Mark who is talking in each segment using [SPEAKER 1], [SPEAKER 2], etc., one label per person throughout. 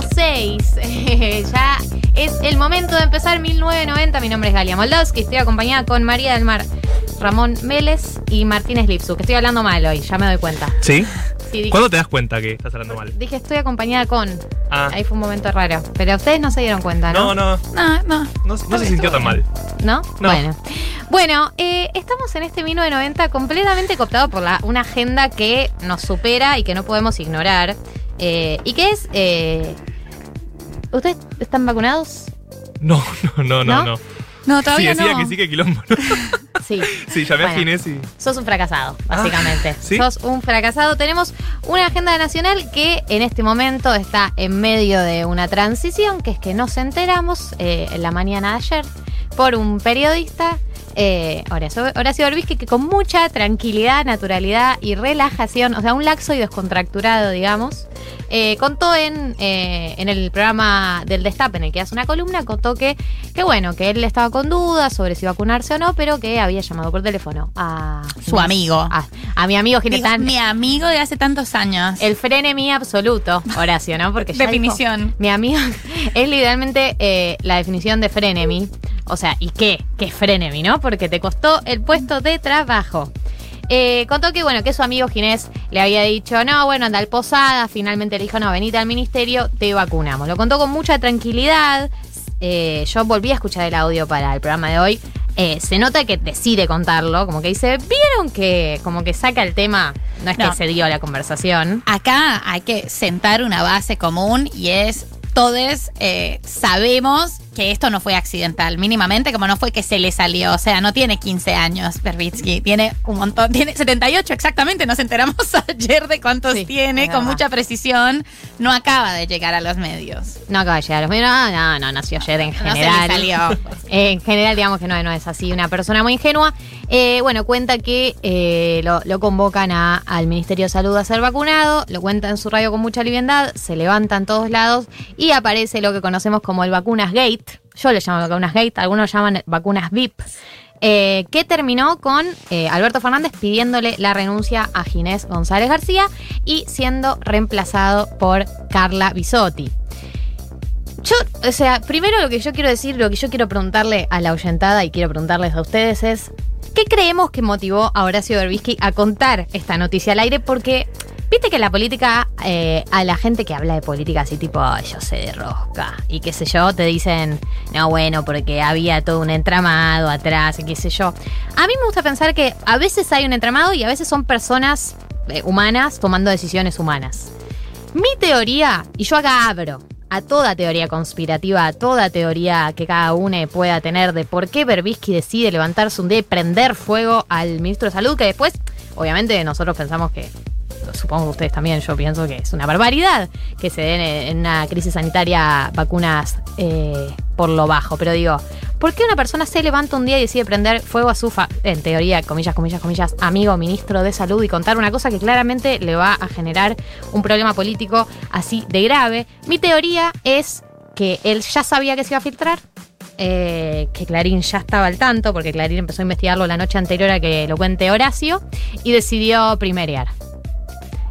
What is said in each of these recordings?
[SPEAKER 1] 06. ya es el momento de empezar 1990. Mi nombre es Galia Moldavsky. Estoy acompañada con María del Mar, Ramón Vélez y Martínez Lipsu. Que estoy hablando mal hoy, ya me doy cuenta.
[SPEAKER 2] ¿Sí?
[SPEAKER 1] Sí, dije,
[SPEAKER 2] ¿Cuándo te das cuenta que estás hablando mal?
[SPEAKER 1] dije estoy acompañada con.
[SPEAKER 2] Ah.
[SPEAKER 1] Ahí fue un momento raro. Pero ustedes no se dieron cuenta, ¿no?
[SPEAKER 2] No, no,
[SPEAKER 3] No, no.
[SPEAKER 2] no, no se sintió tan mal.
[SPEAKER 1] ¿No?
[SPEAKER 2] No.
[SPEAKER 1] Bueno. Bueno, eh, estamos en este 1990 completamente cooptado por la, una agenda que nos supera y que no podemos ignorar. Eh, y que es. eh, ¿Ustedes están vacunados?
[SPEAKER 2] No, no, no,
[SPEAKER 1] ¿No?
[SPEAKER 2] no. no.
[SPEAKER 3] No,
[SPEAKER 2] Sí,
[SPEAKER 3] todavía
[SPEAKER 2] decía
[SPEAKER 3] no.
[SPEAKER 2] que sí, que quilombo. ¿no?
[SPEAKER 1] Sí.
[SPEAKER 2] sí, llamé a
[SPEAKER 1] Bueno.
[SPEAKER 2] Ginés y.
[SPEAKER 1] Sos un fracasado, básicamente.
[SPEAKER 2] Ah, ¿sí?
[SPEAKER 1] Sos un fracasado. Tenemos una agenda nacional que en este momento está en medio de una transición, que es que nos enteramos eh, en la mañana de ayer por un periodista, eh, Horacio, Horacio Berbisky, que con mucha tranquilidad, naturalidad y relajación, o sea, un laxo y descontracturado, digamos, eh, contó en, eh, en el programa del Destape, en el que hace una columna, contó que, que bueno, que él estaba con dudas sobre si vacunarse o no, pero que había llamado por teléfono a
[SPEAKER 3] Su amigo.
[SPEAKER 1] A, a mi amigo Ginetán.
[SPEAKER 3] mi amigo de hace tantos años.
[SPEAKER 1] El frenemy absoluto, Horacio, ¿no? Porque ya
[SPEAKER 3] Definición.
[SPEAKER 1] dijo, mi amigo es literalmente eh, la definición de frenemy. O sea, ¿y qué? ¿Qué es frenemy, no? Porque te costó el puesto de trabajo. Eh, contó que, bueno, que su amigo Ginés le había dicho, no, bueno, anda al Posada. Finalmente le dijo, no, venite al ministerio, te vacunamos. Lo contó con mucha tranquilidad. Eh, yo volví a escuchar el audio para el programa de hoy. Eh, se nota que decide contarlo, como que dice, ¿vieron que como que saca el tema? No es
[SPEAKER 3] No.
[SPEAKER 1] que se dio la conversación.
[SPEAKER 3] Acá hay que sentar una base común y es todos eh, sabemos que esto no fue accidental, mínimamente, como no fue que se le salió. O sea, no tiene 15 años, Berbitsky. Tiene un montón, tiene 78 exactamente. Nos enteramos ayer de cuántos
[SPEAKER 1] Sí,
[SPEAKER 3] tiene con mucha precisión. No acaba de llegar a los medios.
[SPEAKER 1] No acaba de llegar a los medios. No, no, no, nació ayer en
[SPEAKER 3] No se le
[SPEAKER 1] general.
[SPEAKER 3] salió.
[SPEAKER 1] Eh, en general, digamos que no, no es así, una persona muy ingenua. Eh, bueno, cuenta que eh, lo, lo convocan a- al Ministerio de Salud a ser vacunado, lo cuenta en su radio con mucha liviandad, se levanta en todos lados y aparece lo que conocemos como el vacunas gate. Yo le llamo vacunas gate, algunos llaman vacunas VIP. eh, que terminó con eh, Alberto Fernández pidiéndole la renuncia a Ginés González García y siendo reemplazado por Carla Bisotti. Yo, o sea, primero lo que yo quiero decir, lo que yo quiero preguntarle a la oyentada y quiero preguntarles a ustedes es, ¿qué creemos que motivó a Horacio Berbisky a contar esta noticia al aire? Porque, viste que la política, eh, a la gente que habla de política así tipo, "Ay, yo sé de rosca y qué sé yo, te dicen, no, bueno, porque había todo un entramado atrás y qué sé yo. A mí me gusta pensar que a veces hay un entramado y a veces son personas eh, humanas tomando decisiones humanas. Mi teoría, y yo acá abro a toda teoría conspirativa, a toda teoría que cada uno pueda tener de por qué Berbisky decide levantarse un día y prender fuego al ministro de Salud, que después, obviamente, nosotros pensamos que, supongo que ustedes también, yo pienso que es una barbaridad que se den en una crisis sanitaria vacunas eh, por lo bajo. Pero digo, ¿por qué una persona se levanta un día y decide prender fuego a su, fa- en teoría, comillas, comillas, comillas, amigo ministro de salud y contar una cosa que claramente le va a generar un problema político así de grave? Mi teoría es que él ya sabía que se iba a filtrar. eh, que Clarín ya estaba al tanto, porque Clarín empezó a investigarlo la noche anterior a que lo cuente Horacio, y decidió primerear.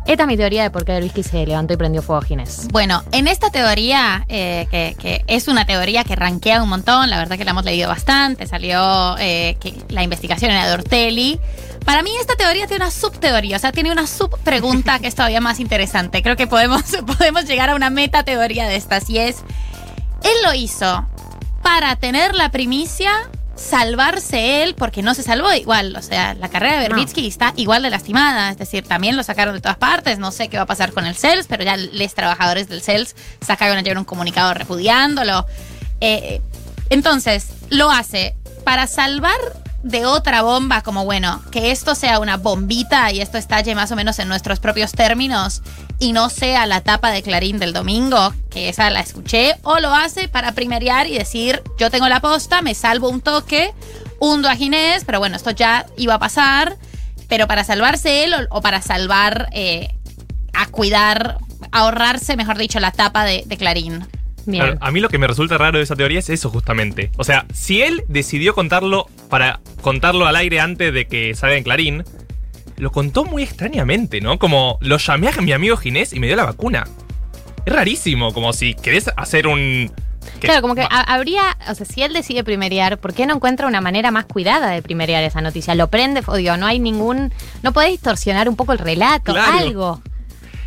[SPEAKER 1] Esta es mi teoría de por qué Berbisky se levantó y prendió fuego a Ginés.
[SPEAKER 3] Bueno, en esta teoría, eh, que, es una teoría que rankea un montón, la verdad que la hemos leído bastante, salió eh, la investigación era de Ortelli. Para mí esta teoría tiene una subteoría, o sea, tiene una subpregunta que es todavía más interesante. Creo que podemos, podemos llegar a una meta teoría de estas y es, él lo hizo para tener la primicia, salvarse él, porque no se salvó igual. O sea, la carrera de
[SPEAKER 1] No.
[SPEAKER 3] Berbitsky está igual de lastimada. Es decir, también lo sacaron de todas partes. No sé qué va a pasar con el CELS, pero ya los trabajadores del CELS sacaron ayer un comunicado repudiándolo. Eh, entonces, lo hace para salvar de otra bomba, como bueno, que esto sea una bombita y esto estalle más o menos en nuestros propios términos y no sea la tapa de Clarín del domingo, que esa la escuché, o lo hace para primerear y decir, yo tengo la posta, me salvo un toque, hundo a Ginés, pero bueno, esto ya iba a pasar, pero para salvarse él o, para salvar, eh, a cuidar, ahorrarse, mejor dicho, la tapa de Clarín.
[SPEAKER 1] Bien.
[SPEAKER 2] A mí lo que me resulta raro de esa teoría es eso justamente. O sea, si él decidió contarlo para contarlo al aire antes de que salga en Clarín, lo contó muy extrañamente, ¿no? Como lo llamé a mi amigo Ginés y me dio la vacuna. es rarísimo, como si querés hacer un... que-
[SPEAKER 1] Claro, como que habría, o sea, si él decide primerear, ¿por qué no encuentra una manera más cuidada de primerear esa noticia? Lo prende, o digo, no hay ningún, no podés distorsionar un poco el relato,
[SPEAKER 2] Claro.
[SPEAKER 1] algo.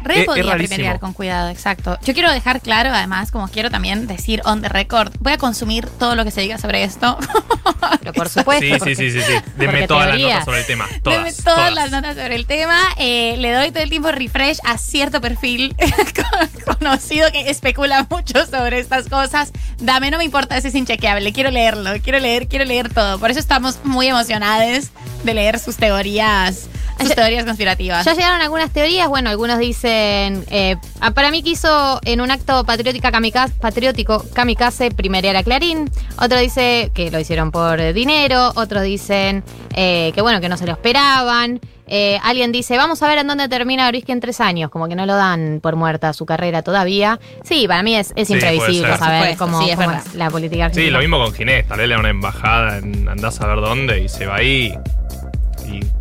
[SPEAKER 3] Re
[SPEAKER 2] es
[SPEAKER 3] podía primerear con cuidado, exacto. Yo quiero dejar claro, además, como quiero también decir on the record, voy a consumir todo lo que se diga sobre esto.
[SPEAKER 1] Pero por supuesto.
[SPEAKER 2] Sí, sí,
[SPEAKER 1] porque-
[SPEAKER 2] sí, sí, sí. Denme
[SPEAKER 1] porque
[SPEAKER 2] todas las notas sobre el tema.
[SPEAKER 3] Deme
[SPEAKER 2] Todas.
[SPEAKER 3] todas,
[SPEAKER 2] todas.
[SPEAKER 3] las notas sobre el tema. Eh, le doy todo el tiempo refresh a cierto perfil con- conocido que especula mucho sobre estas cosas. Dame, no me importa si es inchequeable. Quiero leerlo, quiero leer, quiero leer todo. Por eso estamos muy emocionados de leer sus teorías, sus
[SPEAKER 1] Ya-
[SPEAKER 3] teorías conspirativas.
[SPEAKER 1] Ya llegaron algunas teorías, bueno, algunos dicen, eh, ah, para mí quiso en un acto patriótica kamikaze, patriótico kamikaze primerear a Clarín, otro dice que lo hicieron por dinero, otros dicen eh, que bueno, que no se lo esperaban, eh, alguien dice, vamos a ver en dónde termina Orisky en tres años, como que no lo dan por muerta su carrera todavía. Sí, para mí es, es
[SPEAKER 2] Sí,
[SPEAKER 1] imprevisible saber cómo,
[SPEAKER 3] sí, es
[SPEAKER 1] cómo
[SPEAKER 3] verdad.
[SPEAKER 1] es la política argentina.
[SPEAKER 2] Sí, lo mismo con Ginés. Tal vez le da una embajada en andás a ver dónde y se va ahí.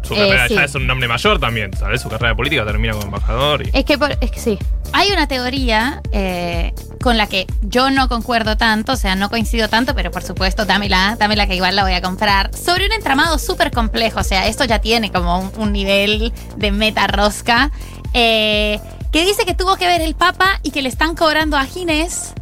[SPEAKER 2] Su
[SPEAKER 1] Eh,
[SPEAKER 2] carrera
[SPEAKER 1] sí.
[SPEAKER 2] ya es un nombre mayor también. Vez su carrera política termina como embajador. Y...
[SPEAKER 1] Es que, por- es que sí.
[SPEAKER 3] Hay una teoría eh, con la que yo no concuerdo tanto, o sea, no coincido tanto, pero por supuesto, dámela, dámela que igual la voy a comprar. Sobre un entramado súper complejo, o sea, esto ya tiene como un, un nivel de meta rosca, eh, que dice que tuvo que ver el Papa y que le están cobrando a Ginés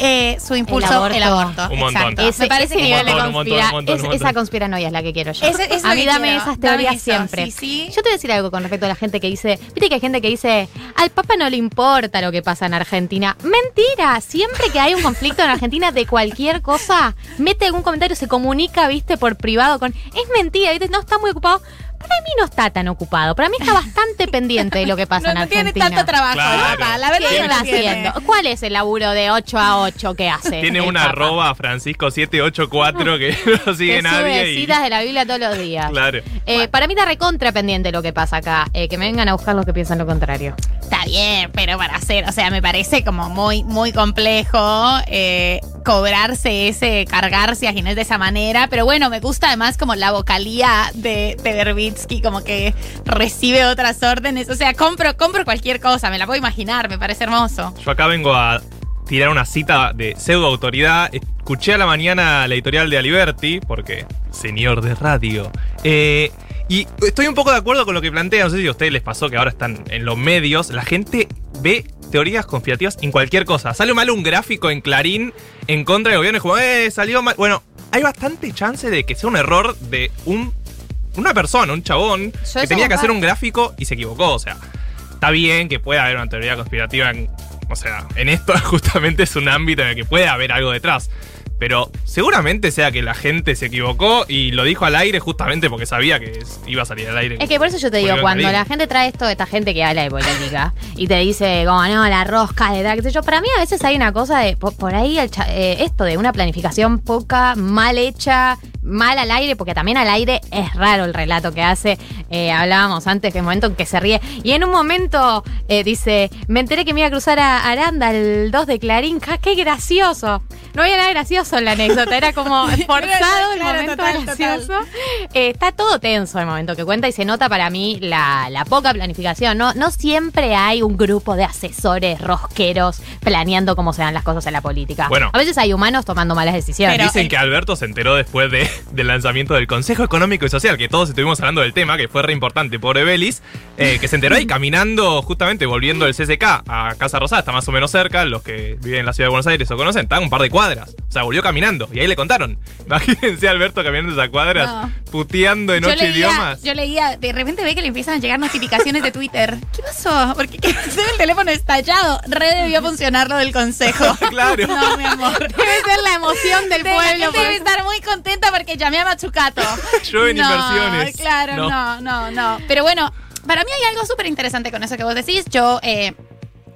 [SPEAKER 3] eh, su impulso,
[SPEAKER 1] El
[SPEAKER 3] el
[SPEAKER 1] aborto.
[SPEAKER 3] aborto.
[SPEAKER 2] Un montón.
[SPEAKER 3] Exacto.
[SPEAKER 1] Ese,
[SPEAKER 3] Me parece que
[SPEAKER 1] nivel de
[SPEAKER 2] montón, un montón, un montón,
[SPEAKER 1] es-
[SPEAKER 2] un montón.
[SPEAKER 1] esa conspiranoia es la que quiero yo.
[SPEAKER 3] Eso
[SPEAKER 1] a mí dame
[SPEAKER 3] quiero,
[SPEAKER 1] esas
[SPEAKER 3] dame
[SPEAKER 1] teorías
[SPEAKER 3] eso,
[SPEAKER 1] siempre.
[SPEAKER 3] sí, sí.
[SPEAKER 1] Yo te voy a decir algo con respecto a la gente que dice, viste que hay gente que dice, al Papa no le importa lo que pasa en Argentina. Mentira, siempre que hay un conflicto en Argentina de cualquier cosa, mete algún comentario, se comunica, viste, por privado con, es mentira, viste, no está muy ocupado. Para mí no está tan ocupado, para mí está bastante pendiente de lo que pasa
[SPEAKER 3] No,
[SPEAKER 1] en
[SPEAKER 3] no tiene
[SPEAKER 1] Argentina.
[SPEAKER 3] tanto trabajo,
[SPEAKER 2] Claro.
[SPEAKER 3] ¿no? La verdad
[SPEAKER 1] ¿Qué está haciendo? ¿Cuál es el laburo de 8 a 8 que hace?
[SPEAKER 2] Tiene una
[SPEAKER 1] Papa?
[SPEAKER 2] arroba Francisco784 que no sigue
[SPEAKER 1] que
[SPEAKER 2] nadie.
[SPEAKER 1] sube
[SPEAKER 2] y-
[SPEAKER 1] citas de la Biblia todos los días.
[SPEAKER 2] Claro.
[SPEAKER 1] Eh, Para mí está recontra pendiente lo que pasa acá. Eh, que me vengan a buscar los que piensan lo contrario.
[SPEAKER 3] Está bien, pero para hacer, o sea, me parece como muy, muy complejo eh, cobrarse ese, cargarse a Ginés de esa manera. Pero bueno, me gusta además como la vocalía de, de como que recibe otras órdenes. O sea, compro, compro cualquier cosa, me la puedo imaginar, me parece hermoso.
[SPEAKER 2] Yo acá vengo a tirar una cita de pseudo autoridad. Escuché a la mañana la editorial de Aliberti, porque señor de radio. Eh, y estoy un poco de acuerdo con lo que plantea. No sé si a ustedes les pasó que ahora están en los medios. La gente ve teorías conspirativas en cualquier cosa. Sale mal un gráfico en Clarín en contra del gobierno y como, eh, salió mal. Bueno, hay bastante chance de que sea un error de un, una persona, un chabón, que tenía que hacer un gráfico y se equivocó. O sea, está bien que pueda haber una teoría conspirativa en. O sea, en esto justamente es un ámbito en el que puede haber algo detrás. Pero seguramente sea que la gente se equivocó y lo dijo al aire justamente porque sabía que iba a salir al aire.
[SPEAKER 1] Es que por eso yo te digo, cuando la gente trae esto, esta gente que habla de política y te dice, como no, la rosca de tal, yo, para mí a veces hay una cosa de, por, por ahí, el cha- eh, esto de una planificación poca, mal hecha, mal al aire, porque también al aire es raro el relato que hace. Eh, hablábamos antes que el momento en que se ríe. Y en un momento eh, dice, me enteré que me iba a cruzar a Aranda el 2 de Clarín, ¡Ja, ¡qué gracioso! No había nada gracioso en la anécdota, era como forzado el
[SPEAKER 3] Claro,
[SPEAKER 1] momento
[SPEAKER 3] total, total.
[SPEAKER 1] gracioso. Eh, está todo tenso el momento que cuenta y se nota para mí la, la poca planificación. No, no siempre hay un grupo de asesores rosqueros planeando cómo se dan las cosas en la política.
[SPEAKER 2] Bueno.
[SPEAKER 1] a veces hay humanos tomando malas decisiones.
[SPEAKER 3] Pero-
[SPEAKER 2] Dicen que Alberto se enteró después de- del lanzamiento del Consejo Económico y Social, que todos estuvimos hablando del tema, que fue re importante, pobre Belis, eh, que se enteró ahí caminando, justamente volviendo del CCK a Casa Rosada, está más o menos cerca, los que viven en la ciudad de Buenos Aires o conocen, está a un par de cuadras. O sea, volvió caminando y ahí le contaron. Imagínense a Alberto caminando esas cuadras,
[SPEAKER 3] No.
[SPEAKER 2] puteando en
[SPEAKER 3] Yo
[SPEAKER 2] ocho
[SPEAKER 3] leía,
[SPEAKER 2] idiomas.
[SPEAKER 3] yo leía, de repente ve que le empiezan a llegar notificaciones de Twitter. ¿Qué pasó? Porque el teléfono estallado. Re debió funcionar lo del consejo.
[SPEAKER 2] Claro.
[SPEAKER 3] No, mi amor.
[SPEAKER 1] Debe ser la emoción del
[SPEAKER 3] De-
[SPEAKER 1] pueblo.
[SPEAKER 3] debe estar muy contenta porque llamé a Machucato.
[SPEAKER 2] Llueven
[SPEAKER 3] no,
[SPEAKER 2] inversiones.
[SPEAKER 3] Claro,
[SPEAKER 2] No.
[SPEAKER 3] no. no, no, Pero bueno, para mí hay algo súper interesante con eso que vos decís. Yo eh,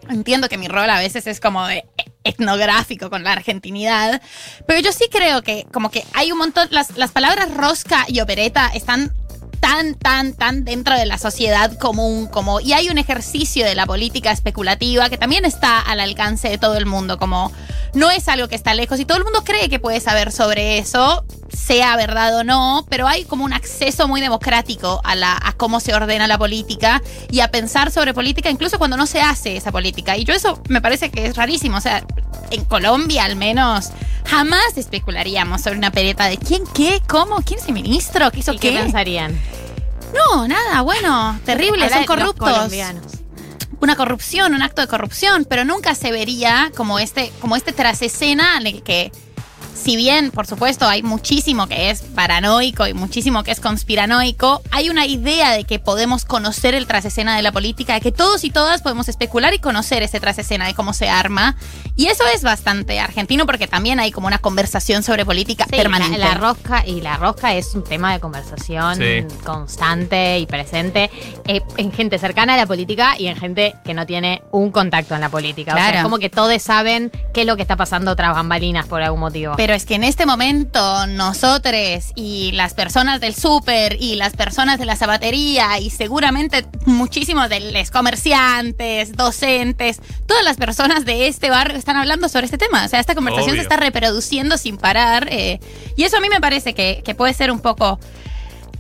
[SPEAKER 3] entiendo que mi rol a veces es como de etnográfico con la argentinidad, pero yo sí creo que como que hay un montón, las, las palabras rosca y opereta están tan, tan, tan dentro de la sociedad común, como, y hay un ejercicio de la política especulativa que también está al alcance de todo el mundo, como no es algo que está lejos y todo el mundo cree que puede saber sobre eso, sea verdad o no, pero hay como un acceso muy democrático a, la, a cómo se ordena la política y a pensar sobre política incluso cuando no se hace esa política. Y yo eso me parece que es rarísimo. O sea, en Colombia al menos jamás especularíamos sobre una pereta de quién, qué, cómo, quién es el ministro, qué hizo
[SPEAKER 1] ¿Y qué
[SPEAKER 3] qué.
[SPEAKER 1] pensarían?
[SPEAKER 3] No, nada, bueno, terrible,
[SPEAKER 1] Habla
[SPEAKER 3] son corruptos una corrupción, un acto de corrupción, pero nunca se vería como este, como este trasescena en el que, si bien, por supuesto, hay muchísimo que es paranoico y muchísimo que es conspiranoico, hay una idea de que podemos conocer el trasescena de la política, de que todos y todas podemos especular y conocer ese trasescena de cómo se arma. Y eso es bastante argentino porque también hay como una conversación sobre política
[SPEAKER 1] Sí,
[SPEAKER 3] permanente.
[SPEAKER 1] La, la rosca y la rosca es un tema de conversación
[SPEAKER 2] Sí.
[SPEAKER 1] constante y presente eh, en gente cercana a la política y en gente que no tiene un contacto en la política. O sea, es como que todos saben qué es lo que está pasando tras bambalinas por algún motivo.
[SPEAKER 3] Pero es que en este momento nosotros y las personas del súper y las personas de la zapatería y seguramente muchísimos de los comerciantes, docentes, todas las personas de este barrio están hablando sobre este tema. O sea, esta conversación
[SPEAKER 2] Obvio.
[SPEAKER 3] se está reproduciendo sin parar. eh, y eso a mí me parece que, que puede ser un poco...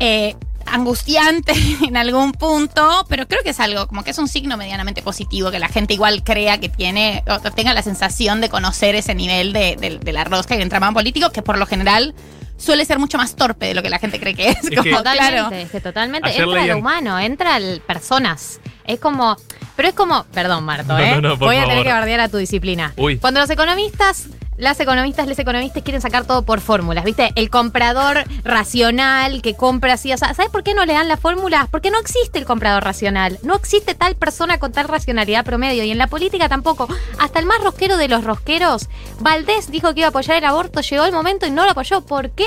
[SPEAKER 3] eh, angustiante en algún punto, pero creo que es algo como que es un signo medianamente positivo que la gente igual crea que tiene o tenga la sensación de conocer ese nivel de, de- de la rosca y del entramado político que por lo general suele ser mucho más torpe de lo que la gente cree que es.
[SPEAKER 2] Es
[SPEAKER 3] como,
[SPEAKER 2] que-
[SPEAKER 1] Totalmente,
[SPEAKER 3] claro.
[SPEAKER 1] es que totalmente entra lo humano, entra el personas. Es como, pero es como, perdón Marto,
[SPEAKER 2] No,
[SPEAKER 1] ¿eh?
[SPEAKER 2] no, no, por
[SPEAKER 1] Voy a tener que bardear a tu disciplina.
[SPEAKER 2] Uy.
[SPEAKER 1] Cuando los economistas, las economistas, les economistas quieren sacar todo por fórmulas, ¿viste? El comprador racional que compra así, o sea, ¿sabes por qué no le dan las fórmulas? Porque no existe el comprador racional, no existe tal persona con tal racionalidad promedio y en la política tampoco. Hasta el más rosquero de los rosqueros, Valdés dijo que iba a apoyar el aborto, llegó el momento y no lo apoyó. ¿Por qué?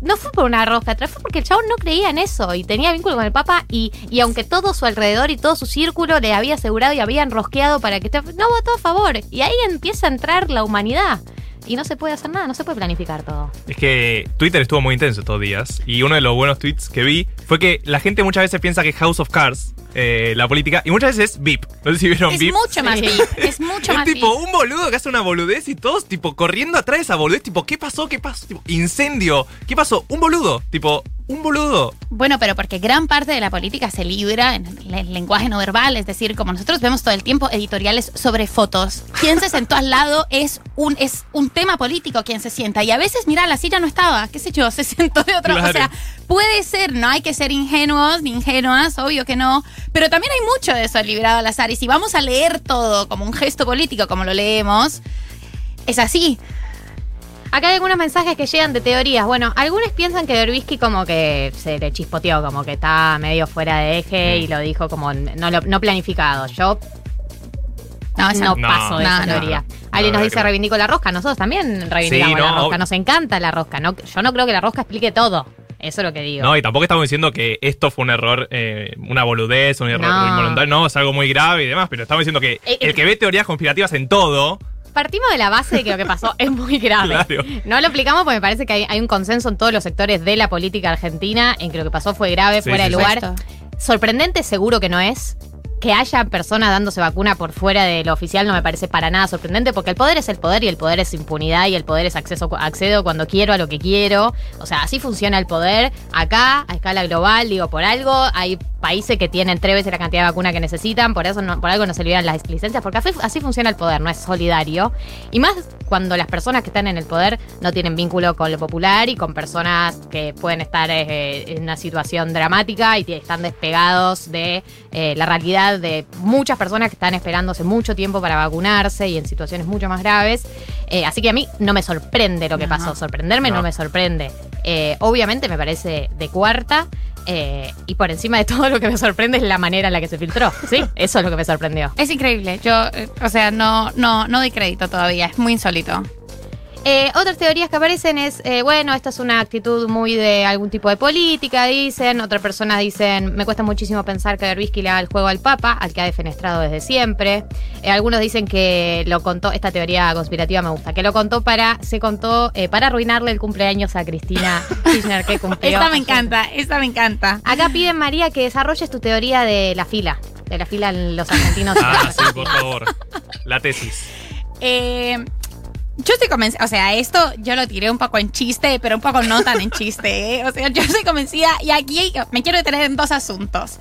[SPEAKER 1] No fue por una rosca, atrás, fue porque el chabón no creía en eso y tenía vínculo con el Papa y, y aunque todo su alrededor y todo su círculo le había asegurado y habían rosqueado para que no votó a favor. Y ahí empieza a entrar la humanidad. Y no se puede hacer nada, no se puede planificar todo.
[SPEAKER 2] Es que Twitter estuvo muy intenso estos días. Y uno de los buenos tweets que vi fue que la gente muchas veces piensa que House of Cards, eh, la política, y muchas veces es VIP. No sé si vieron
[SPEAKER 3] Es
[SPEAKER 2] VIP.
[SPEAKER 3] mucho más
[SPEAKER 1] Sí.
[SPEAKER 3] VIP, es mucho
[SPEAKER 2] Es
[SPEAKER 3] más
[SPEAKER 2] tipo
[SPEAKER 3] VIP.
[SPEAKER 2] un boludo que hace una boludez y todos tipo corriendo atrás de esa boludez, tipo, ¿qué pasó? ¿Qué pasó? Tipo, incendio. ¿Qué pasó? Un boludo. Tipo, un boludo.
[SPEAKER 3] Bueno, pero porque gran parte de la política se libra en el lenguaje no verbal, es decir, como nosotros vemos todo el tiempo editoriales sobre fotos. Quien se sentó al lado es un, es un tema político quien se sienta. Y a veces, mira, la silla no estaba, qué sé yo, se sentó de otra
[SPEAKER 2] Claro.
[SPEAKER 3] O sea, puede ser, no hay que ser ingenuos ni ingenuas, obvio que no. Pero también hay mucho de eso librado al azar. Y si vamos a leer todo como un gesto político, como lo leemos, es así.
[SPEAKER 1] Acá hay algunos mensajes que llegan de teorías. Bueno, algunos piensan que Berbisky como que se le chispoteó, como que está medio fuera de eje y lo dijo como no, lo- no planificado. Yo
[SPEAKER 3] No, esa
[SPEAKER 1] no,
[SPEAKER 2] No,
[SPEAKER 1] paso de
[SPEAKER 3] no,
[SPEAKER 1] esa
[SPEAKER 3] no,
[SPEAKER 1] teoría.
[SPEAKER 2] no.
[SPEAKER 1] Alguien nos dice reivindico la rosca. Nosotros también reivindicamos
[SPEAKER 2] Sí,
[SPEAKER 1] la rosca. Nos encanta la rosca. No, yo no creo que la rosca explique todo. Eso es lo que digo.
[SPEAKER 2] No, y tampoco estamos diciendo que esto fue un error, eh, una boludez, un error
[SPEAKER 1] No.
[SPEAKER 2] involuntario. No, es algo muy grave y demás, pero estamos diciendo que
[SPEAKER 1] Eh,
[SPEAKER 2] el
[SPEAKER 1] eh.
[SPEAKER 2] que ve teorías conspirativas en todo.
[SPEAKER 1] Partimos de la base de que lo que pasó es muy grave.
[SPEAKER 2] Claro.
[SPEAKER 1] No lo explicamos porque me parece que hay, hay un consenso en todos los sectores de la política argentina en que lo que pasó fue grave,
[SPEAKER 2] Sí,
[SPEAKER 1] fuera
[SPEAKER 2] sí,
[SPEAKER 1] de
[SPEAKER 2] sí.
[SPEAKER 1] lugar.
[SPEAKER 3] Supuesto.
[SPEAKER 1] Sorprendente seguro que no es. Que haya personas dándose vacuna por fuera de lo oficial no me parece para nada sorprendente porque el poder es el poder y el poder es impunidad y el poder es acceso accedo cuando quiero a lo que quiero. O sea, así funciona el poder. Acá, a escala global, digo, por algo, hay países que tienen tres veces la cantidad de vacuna que necesitan, por eso no- por algo no se liberan las licencias, porque así, así funciona el poder, no es solidario. Y más cuando las personas que están en el poder no tienen vínculo con lo popular y con personas que pueden estar eh, en una situación dramática y están despegados de eh, la realidad de muchas personas que están esperando hace mucho tiempo para vacunarse y en situaciones mucho más graves. Eh, así que a mí no me sorprende lo que
[SPEAKER 3] No.
[SPEAKER 1] pasó, sorprenderme no,
[SPEAKER 2] No.
[SPEAKER 1] me sorprende. Eh, obviamente me parece de cuarta. eh, y por encima de todo lo que me sorprende es la manera en la que se filtró. Sí, eso es lo que me sorprendió.
[SPEAKER 3] Es increíble. Yo, eh, o sea, no, no, no doy crédito todavía. Es muy insólito.
[SPEAKER 1] Eh, otras teorías que aparecen es, eh, bueno, esta es una actitud muy de algún tipo de política, dicen. Otras personas dicen, me cuesta muchísimo pensar que Berbisky le haga el juego al Papa, al que ha defenestrado desde siempre. Eh, algunos dicen que lo contó, esta teoría conspirativa me gusta, que lo contó para, se contó eh, para arruinarle el cumpleaños a Cristina Kirchner que cumplió.
[SPEAKER 3] Esta me encanta, esta me encanta.
[SPEAKER 1] Acá piden, María, que desarrolles tu teoría de la fila, de la fila en los argentinos.
[SPEAKER 2] Ah, sí, por favor. La tesis.
[SPEAKER 3] Eh, Yo estoy convencida, o sea, esto yo lo tiré un poco en chiste, pero un poco no tan en chiste. ¿eh? O sea, yo estoy convencida y aquí me quiero detener en dos asuntos.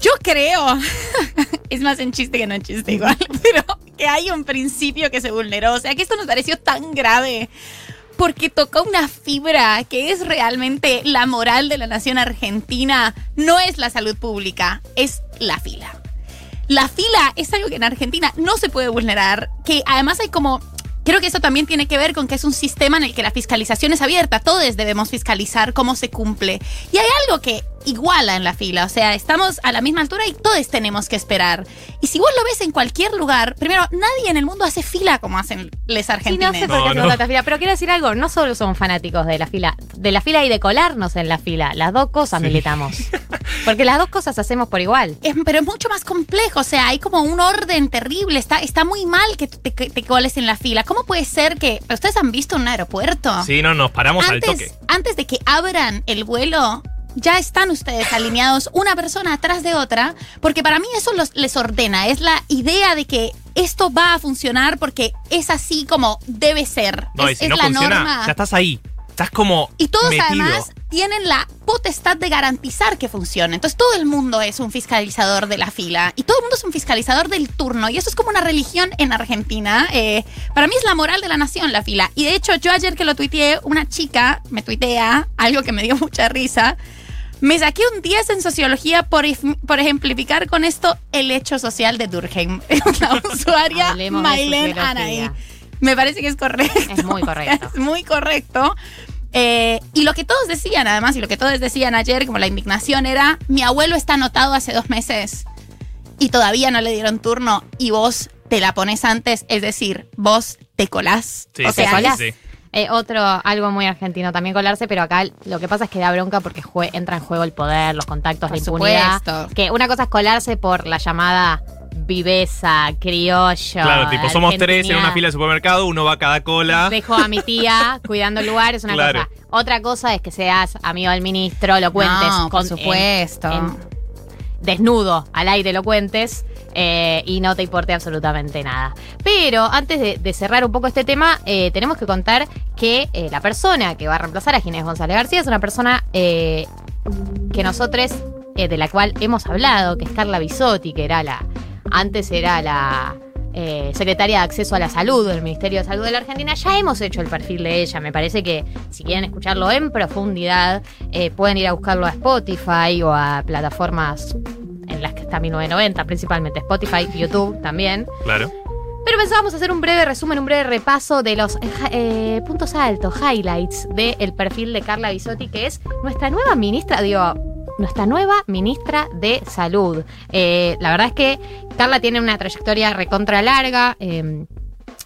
[SPEAKER 3] Yo creo, es más en chiste que no en chiste igual, pero que hay un principio que se vulneró. O sea, que esto nos pareció tan grave porque toca una fibra que es realmente la moral de la nación argentina. No es la salud pública, es la fila. La fila es algo que en Argentina no se puede vulnerar, que además hay como Creo que eso también tiene que ver con que es un sistema en el que la fiscalización es abierta. Todos debemos fiscalizar cómo se cumple. Y hay algo que iguala en la fila. O sea, estamos a la misma altura y todos tenemos que esperar. Y si vos lo ves en cualquier lugar, primero, nadie en el mundo hace fila como hacen les argentinos.
[SPEAKER 1] Sí, no sé por qué hacemos tanta fila, pero quiero decir algo, no solo somos fanáticos de la fila, de la fila y de colarnos en la fila, las dos cosas militamos. Porque las dos cosas hacemos por igual.
[SPEAKER 3] pero es mucho más complejo, o sea, hay como un orden terrible, está, está muy mal que te, te coles en la fila. ¿Cómo puede ser que... ¿Ustedes han visto un aeropuerto?
[SPEAKER 2] Sí, no, nos paramos
[SPEAKER 3] al
[SPEAKER 2] toque.
[SPEAKER 3] Antes de que abran el vuelo, ya están ustedes alineados una persona atrás de otra, porque para mí eso les ordena, es la idea de que esto va a funcionar porque es así como debe ser.
[SPEAKER 2] No,
[SPEAKER 3] es,
[SPEAKER 2] y si no funciona, ya estás ahí. Estás como.
[SPEAKER 3] Y todos además tienen la potestad de garantizar que funcione. Entonces todo el mundo es un fiscalizador de la fila y todo el mundo es un fiscalizador del turno. Y eso es como una religión en Argentina. Eh, para mí es la moral de la nación la fila. Y de hecho, yo ayer que lo tuiteé, una chica me tuitea algo que me dio mucha risa me saqué un 10 en sociología por, por ejemplificar con esto el hecho social de Durkheim. La usuaria Mailen Anaí. Me parece que es correcto.
[SPEAKER 1] Es muy correcto.
[SPEAKER 3] Es muy correcto. Eh, y lo que todos decían, además, y lo que todos decían ayer, como la indignación, era: mi abuelo está anotado hace dos meses y todavía no le dieron turno y vos te la pones antes, es decir, vos te colás.
[SPEAKER 2] Sí, o sea, sí, sí.
[SPEAKER 1] Eh, otro, algo muy argentino también colarse, pero acá lo que pasa es que da bronca porque entra en juego el poder, los contactos, la impunidad. Que una cosa es colarse por la llamada viveza, criollo.
[SPEAKER 2] Claro, tipo, somos tres en una fila de supermercado, uno va a cada cola.
[SPEAKER 1] Dejo a mi tía cuidando el lugar, es una cosa. Otra cosa es que seas amigo del ministro, lo cuentes.
[SPEAKER 3] con, por supuesto.
[SPEAKER 1] desnudo, al aire lo cuentes. Eh, y no te importe absolutamente nada. Pero antes de, cerrar un poco este tema, eh, tenemos que contar que eh, la persona que va a reemplazar a Ginés González García es una persona que nosotros, de la cual hemos hablado, que es Carla Bisotti, que era la. Antes era la. secretaria de Acceso a la Salud del Ministerio de Salud de la Argentina. Ya hemos hecho el perfil de ella. Me parece que si quieren escucharlo en profundidad, pueden ir a buscarlo a Spotify o a plataformas en las que está 1990, principalmente Spotify, YouTube también.
[SPEAKER 2] Claro.
[SPEAKER 1] Pero pensábamos hacer un breve resumen, un breve repaso de los eh, puntos altos, highlights del perfil de Carla Bisotti, que es nuestra nueva ministra, digo, nuestra nueva ministra de Salud. Eh, la verdad es que Carla tiene una trayectoria recontra larga. Em,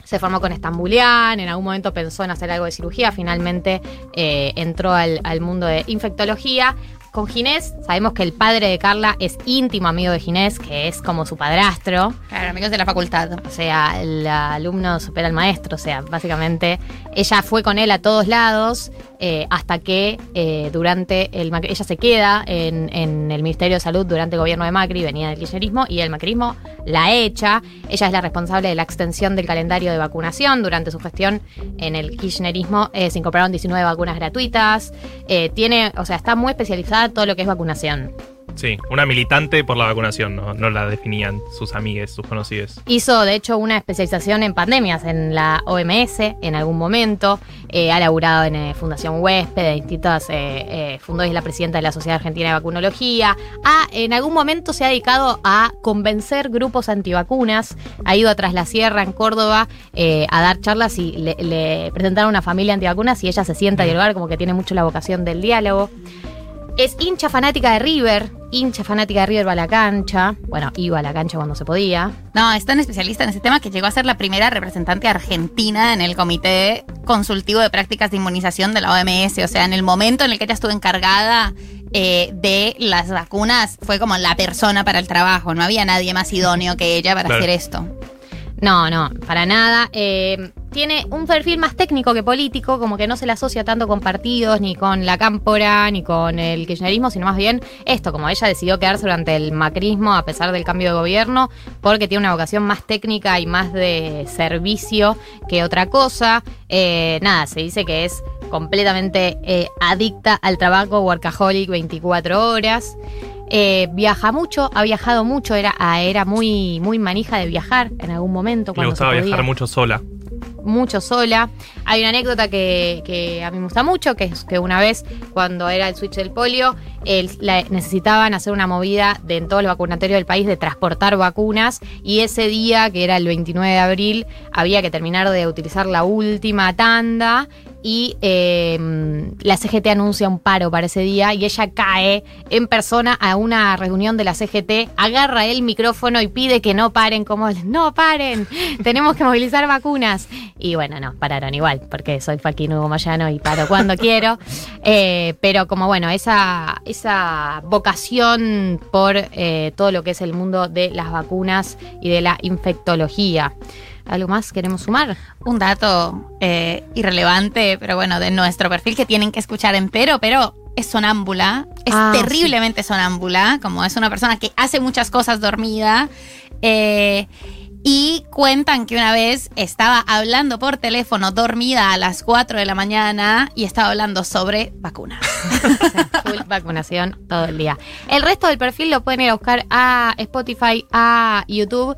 [SPEAKER 1] se formó con Estambulián, en algún momento pensó en hacer algo de cirugía, finalmente eh, entró al, al, mundo de infectología, con Ginés, sabemos que el padre de Carla es íntimo amigo de Ginés, que es como su padrastro.
[SPEAKER 3] Claro, amigos de la facultad.
[SPEAKER 1] O sea, el alumno supera al maestro. O sea, básicamente ella fue con él a todos lados eh, hasta que eh, durante el ella se queda en, el Ministerio de Salud durante el gobierno de Macri, venía del kirchnerismo, y el macrismo la echa. Ella es la responsable de la extensión del calendario de vacunación. Durante su gestión en el kirchnerismo eh, se incorporaron 19 vacunas gratuitas. tiene, o sea, está muy especializada todo lo que es vacunación.
[SPEAKER 2] Sí, una militante por la vacunación, no, la definían sus amigues, sus conocidos.
[SPEAKER 1] Hizo, de hecho, una especialización en pandemias en la OMS en algún momento. Eh, ha laburado en eh, Fundación Huésped, de distintas eh, fundó y es la presidenta de la Sociedad Argentina de Vacunología. Ha, en algún momento se ha dedicado a convencer grupos antivacunas. Ha ido atrás la sierra en Córdoba a dar charlas y le, presentaron a una familia antivacunas y ella se sienta a dialogar, como que tiene mucho la vocación del diálogo. Es hincha fanática de River, hincha fanática de River va a la cancha. Bueno, iba a la cancha cuando se podía.
[SPEAKER 3] No, es tan especialista en ese tema que llegó a ser la primera representante argentina en el Comité Consultivo de Prácticas de Inmunización de la OMS. O sea, en el momento en el que ella estuvo encargada eh, de las vacunas, fue como la persona para el trabajo. No había nadie más idóneo que ella para hacer esto.
[SPEAKER 1] No, no, para nada. Eh, tiene un perfil más técnico que político, como que no se le asocia tanto con partidos, ni con la cámpora, ni con el kirchnerismo, sino más bien esto, como ella decidió quedarse durante el macrismo a pesar del cambio de gobierno, porque tiene una vocación más técnica y más de servicio que otra cosa. Eh, nada, se dice que es completamente eh, adicta al trabajo, workaholic 24 horas. Eh, viaja mucho, ha viajado mucho, era, ah, era muy, muy manija de viajar en algún momento.
[SPEAKER 2] Le
[SPEAKER 1] Cuando
[SPEAKER 2] gustaba
[SPEAKER 1] se podía
[SPEAKER 2] viajar mucho sola.
[SPEAKER 1] Mucho sola. Hay una anécdota que, que a mí me gusta mucho, que es que una vez cuando era el switch del polio, la- necesitaban hacer una movida de en todo el vacunatorio del país de transportar vacunas y ese día, que era el 29 de abril, había que terminar de utilizar la última tanda y eh, la CGT anuncia un paro para ese día y ella cae en persona a una reunión de la CGT, agarra el micrófono y pide que no paren, como no paren, tenemos que movilizar vacunas. Y bueno, no, pararon igual, porque soy Falquín Hugo Moyano y paro cuando quiero. Eh, pero como bueno, esa, esa vocación por eh, todo lo que es el mundo de las vacunas y de la infectología. ¿Algo más queremos sumar?
[SPEAKER 3] Un dato eh, irrelevante, pero bueno, de nuestro perfil que tienen que escuchar entero, pero es sonámbula, es
[SPEAKER 1] Ah,
[SPEAKER 3] terriblemente sonámbula, como es una persona que hace muchas cosas dormida. eh, y cuentan que una vez estaba hablando por teléfono dormida a las 4 de la mañana y estaba hablando sobre vacunas.
[SPEAKER 1] O sea, full vacunación todo el día. El resto del perfil lo pueden ir a buscar a Spotify, a YouTube